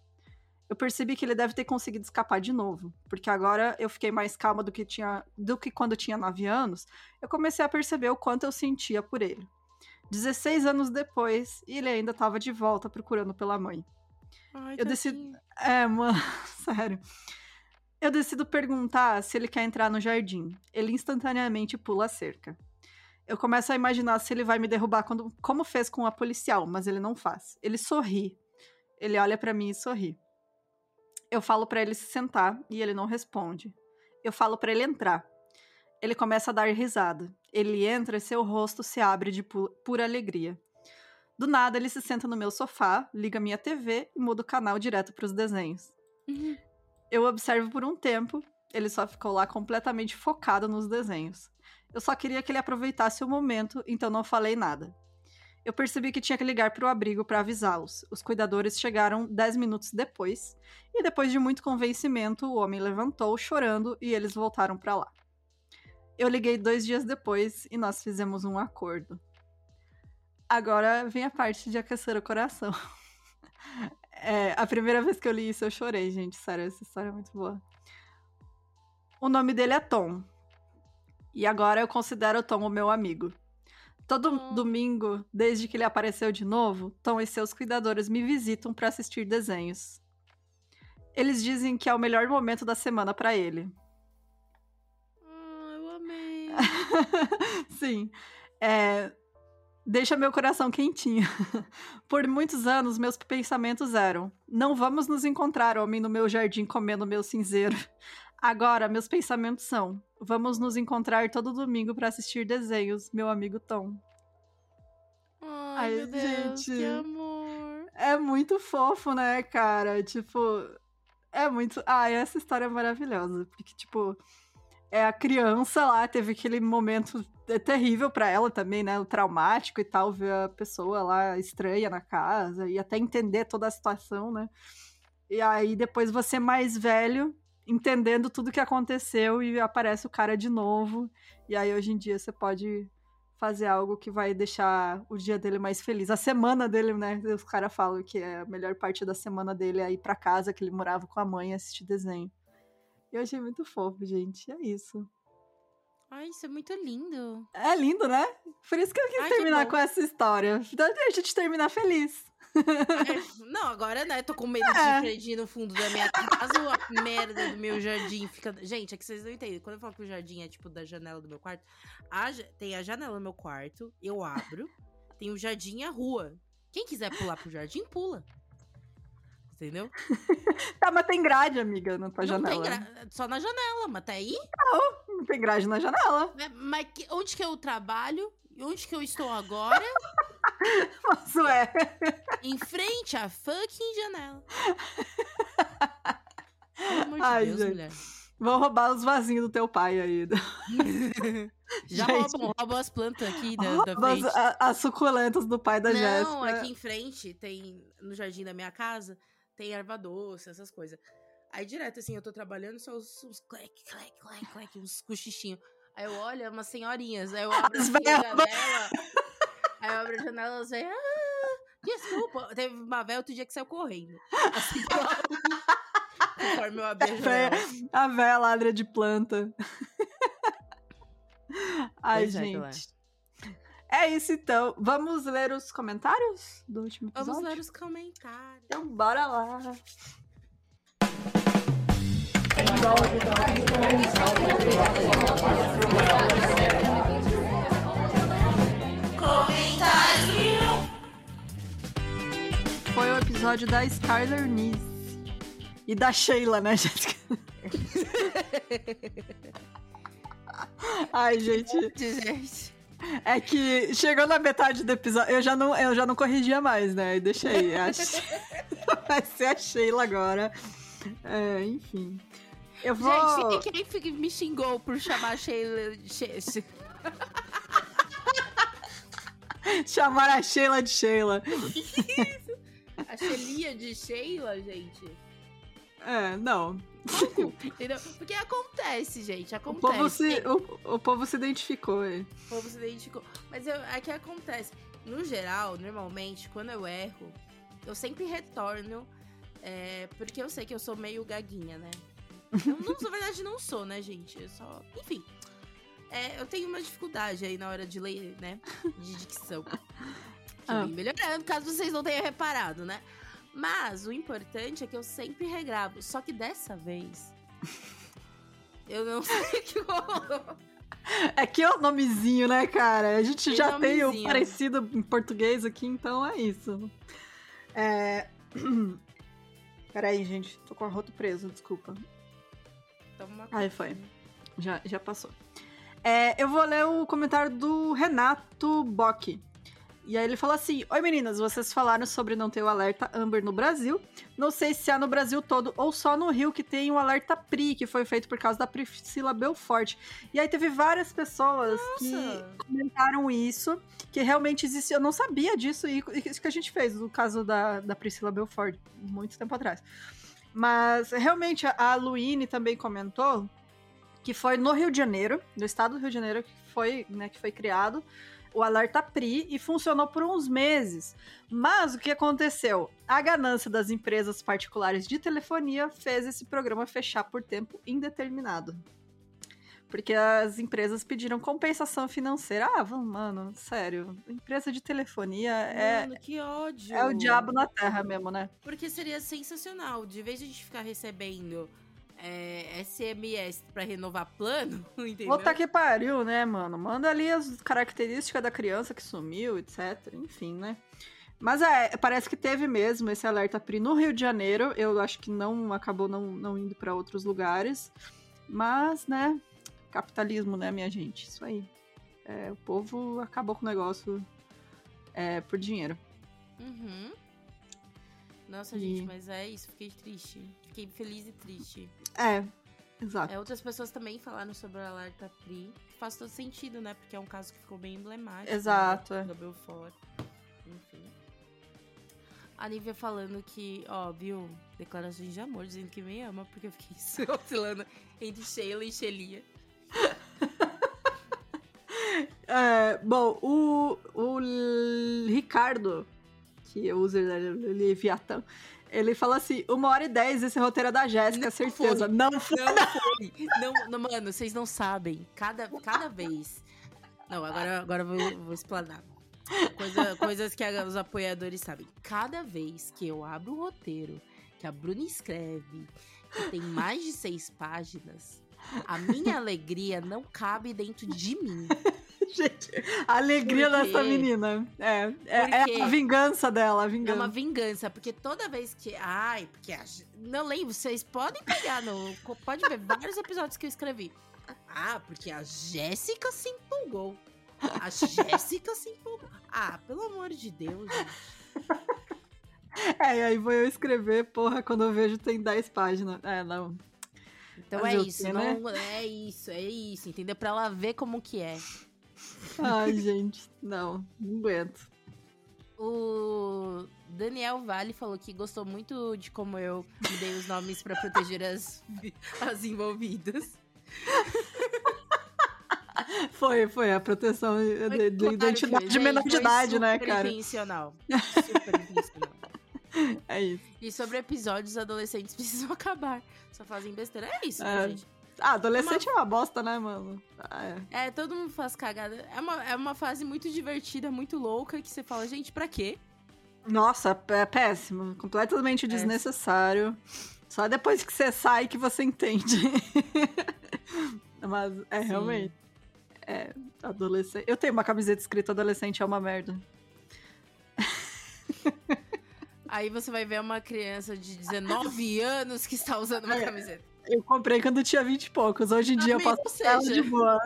Eu percebi que ele deve ter conseguido escapar de novo, porque agora eu fiquei mais calma do que, tinha, do que quando tinha 9 anos. Eu comecei a perceber o quanto eu sentia por ele. 16 anos depois, ele ainda estava de volta procurando pela mãe. Ai, eu decido. É, mano, sério. Eu decido perguntar se ele quer entrar no jardim. Ele instantaneamente pula a cerca. Eu começo a imaginar se ele vai me derrubar quando, como fez com a policial, mas ele não faz. Ele sorri. Ele olha para mim e sorri. Eu falo para ele se sentar e ele não responde. Eu falo para ele entrar. Ele começa a dar risada. Ele entra e seu rosto se abre de pu pura alegria. Do nada, ele se senta no meu sofá, liga minha TV e muda o canal direto para os desenhos. Uhum. Eu observo por um tempo, ele só ficou lá completamente focado nos desenhos. Eu só queria que ele aproveitasse o momento, então não falei nada. Eu percebi que tinha que ligar para o abrigo para avisá-los. Os cuidadores chegaram dez minutos depois, e depois de muito convencimento, o homem levantou, chorando, e eles voltaram para lá. Eu liguei dois dias depois e nós fizemos um acordo. Agora vem a parte de aquecer o coração. É, a primeira vez que eu li isso, eu chorei, gente. Sério, essa história é muito boa. O nome dele é Tom. E agora eu considero Tom o meu amigo. Todo hum. domingo, desde que ele apareceu de novo, Tom e seus cuidadores me visitam para assistir desenhos. Eles dizem que é o melhor momento da semana para ele. Ah, eu amei. Sim. É, deixa meu coração quentinho. Por muitos anos, meus pensamentos eram: não vamos nos encontrar, homem, no meu jardim comendo meu cinzeiro. Agora, meus pensamentos são: vamos nos encontrar todo domingo para assistir desenhos, meu amigo Tom. Ai, Ai meu Deus, gente, que amor. É muito fofo, né, cara? Tipo, é muito. Ai, essa história é maravilhosa. Porque, tipo, é a criança lá, teve aquele momento terrível para ela também, né? O traumático e tal, ver a pessoa lá estranha na casa e até entender toda a situação, né? E aí depois você mais velho entendendo tudo que aconteceu e aparece o cara de novo. E aí hoje em dia você pode fazer algo que vai deixar o dia dele mais feliz. A semana dele, né? Os caras falam que é a melhor parte da semana dele é ir pra casa, que ele morava com a mãe e assistir desenho. Eu achei muito fofo, gente. É isso. Ai, isso é muito lindo. É lindo, né? Por isso que eu quis Ai, terminar com essa história. Então, deixa eu te terminar feliz. É, não, agora, né, tô com medo é. de Fredinho no fundo da minha casa, a merda do meu jardim fica. Gente, é que vocês não entendem. Quando eu falo que o jardim é tipo da janela do meu quarto, a... tem a janela no meu quarto, eu abro, tem o jardim e a rua. Quem quiser pular pro jardim, pula. Entendeu? tá, mas tem grade, amiga, na tua não janela. Tem gra... Só na janela, mas tá aí? Não, não tem grade na janela. É, mas que... onde que eu trabalho? E onde que eu estou agora? Mas ué. Em frente à fucking janela. Pelo amor Ai, de Deus, gente. mulher. Vão roubar os vasinhos do teu pai aí. Já gente, roubam, roubam as plantas aqui da, da frente. As, as, suculentas do pai da Jéssica. Não, aqui em frente tem, no jardim da minha casa, tem erva doce, essas coisas. Aí direto, assim, eu tô trabalhando, só os, os clec, clec, clec, clec, uns cochichinhos. Aí eu olho, é umas senhorinhas, aí eu abro assim, a janela, aí eu abro a janela, elas vêm, ah, desculpa. Teve uma velha outro dia que saiu correndo. Assim, conforme eu abri a janela. A velha ladra de planta. Ai, pois é, gente. É, é isso então. Vamos ler os comentários do último episódio? Vamos ler os comentários. Então, bora lá. Comentário. Foi o episódio da Skyler Nice. E da Sheila, né, Jéssica? Ai, gente. gente. É que chegou na metade do episódio, eu já não, eu já não corrigia mais, né? E deixei. Vai ser a Sheila agora. É, enfim. Eu vou. Gente, quem me xingou por chamar Sheila. Chamar a Sheila de Sheila. a Shelia de Sheila, gente. É, não. Entendeu? Porque acontece, gente. Acontece. O povo se, o, o povo se identificou aí. O povo se identificou. Mas eu, é que acontece. No geral, normalmente, quando eu erro, eu sempre retorno. É, porque eu sei que eu sou meio gaguinha, né? Eu, não, na verdade, não sou, né, gente? Eu só. Enfim. É, eu tenho uma dificuldade aí na hora de ler, né? De dicção. Que ah. vem melhorando, caso vocês não tenham reparado, né? Mas o importante é que eu sempre regravo. Só que dessa vez. eu não sei o que rolou. É que é o nomezinho, né, cara? A gente tem já nomezinho. tem o parecido em português aqui, então é isso. É. Peraí, gente. Tô com o arroto preso, desculpa. Toma Aí foi. Já, já passou. É, eu vou ler o comentário do Renato Bock. E aí ele falou assim: Oi meninas, vocês falaram sobre não ter o alerta Amber no Brasil. Não sei se há no Brasil todo ou só no Rio que tem o alerta PRI, que foi feito por causa da Priscila Belfort. E aí teve várias pessoas Nossa. que comentaram isso, que realmente existe. Eu não sabia disso, e isso que a gente fez, no caso da, da Priscila Belfort, muito tempo atrás. Mas realmente a Luíne também comentou que foi no Rio de Janeiro, no estado do Rio de Janeiro, que foi, né, que foi criado o alerta PRI e funcionou por uns meses. Mas o que aconteceu? A ganância das empresas particulares de telefonia fez esse programa fechar por tempo indeterminado. Porque as empresas pediram compensação financeira. Ah, vamos, mano, sério. Empresa de telefonia é. Mano, que ódio. É o diabo na terra mesmo, né? Porque seria sensacional. De vez de a gente ficar recebendo é, SMS para renovar plano, entendeu? Puta que pariu, né, mano? Manda ali as características da criança que sumiu, etc. Enfim, né? Mas é, parece que teve mesmo esse alerta PRI no Rio de Janeiro. Eu acho que não acabou não, não indo para outros lugares. Mas, né? Capitalismo, né, minha gente? Isso aí. É, o povo acabou com o negócio é, por dinheiro. Uhum. Nossa, e... gente, mas é isso. Fiquei triste. Fiquei feliz e triste. É, exato. É, outras pessoas também falaram sobre o alerta PRI. Faz todo sentido, né? Porque é um caso que ficou bem emblemático. Exato. Né? Do Belfort. Enfim. A Nívia falando que, ó, viu? Declarações de amor, dizendo que me ama, porque eu fiquei oscilando entre Sheila e Shelia. É, bom, o, o Ricardo que o user da Leviatã, ele fala assim: uma hora e dez esse roteiro é da Jéssica, certeza. Foi. Não foi. Não foi. Não, não, mano, vocês não sabem. Cada, cada vez. Não, agora, agora eu vou, vou explanar. Coisa, coisas que os apoiadores sabem. Cada vez que eu abro o roteiro, que a Bruna escreve, que tem mais de seis páginas, a minha alegria não cabe dentro de mim. Gente, a alegria dessa menina. É, é, é, a vingança dela, a vingança. É uma vingança, porque toda vez que. Ai, porque. A, não lembro, vocês podem pegar no. Pode ver vários episódios que eu escrevi. Ah, porque a Jéssica se empolgou. A Jéssica se empolgou. Ah, pelo amor de Deus, gente. É, e aí vou eu escrever, porra, quando eu vejo tem 10 páginas. É, não. Então Fazer é isso, quê, não, né? é isso, é isso, entendeu? Pra ela ver como que é. Ai, gente, não, não aguento. O Daniel Vale falou que gostou muito de como eu me dei os nomes para proteger as, as envolvidas. Foi, foi a proteção de, de identidade de menor de idade, né, cara? Intencional. Super intencional. É isso. E sobre episódios, adolescentes precisam acabar. Só fazem besteira. É isso, é. gente. Ah, adolescente é uma... é uma bosta, né, mano? Ah, é. é. todo mundo faz cagada. É uma, é uma fase muito divertida, muito louca, que você fala, gente, pra quê? Nossa, é péssimo. Completamente desnecessário. Só depois que você sai que você entende. Mas é Sim. realmente. É, adolescente. Eu tenho uma camiseta escrita adolescente é uma merda. Aí você vai ver uma criança de 19 anos que está usando uma é. camiseta. Eu comprei quando tinha 20 e poucos. Hoje em dia eu passo seja... de boa.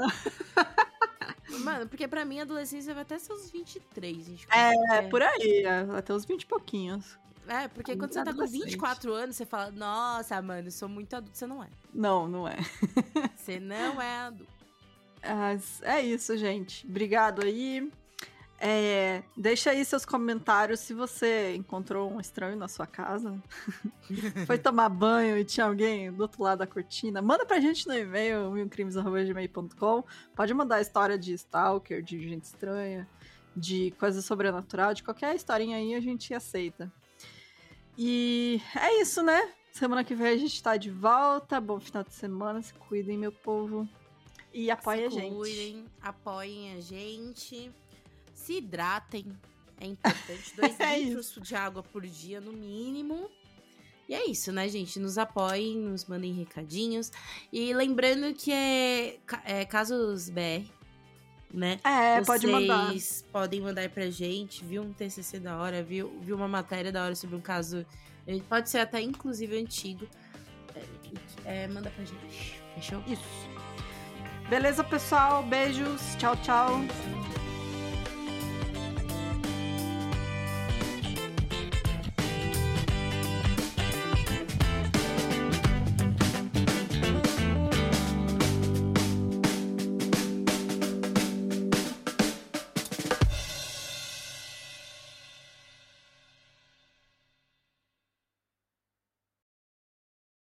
Mano, porque pra mim a adolescência vai até seus 23, 24. É, é, por aí, até os 20 e pouquinhos. É, porque quando você tá com 24 anos, você fala, nossa, mano, eu sou muito adulto. Você não é. Não, não é. você não é adulto. Mas é isso, gente. Obrigado aí. É, deixa aí seus comentários se você encontrou um estranho na sua casa. Foi tomar banho e tinha alguém do outro lado da cortina. Manda pra gente no e-mail, milcrimes.gmail.com. Pode mandar história de stalker, de gente estranha, de coisa sobrenatural, de qualquer historinha aí a gente aceita. E é isso, né? Semana que vem a gente tá de volta. Bom final de semana. Se cuidem, meu povo. E apoiem a gente. Cuidem, apoiem a gente se hidratem. É importante. Dois é litros isso. de água por dia, no mínimo. E é isso, né, gente? Nos apoiem, nos mandem recadinhos. E lembrando que é, é casos BR, né? É, Vocês pode mandar. Vocês podem mandar pra gente, viu um TCC da hora, viu, viu uma matéria da hora sobre um caso, pode ser até inclusive antigo. É, é, manda pra gente. Fechou? Isso. Beleza, pessoal? Beijos. Tchau, tchau.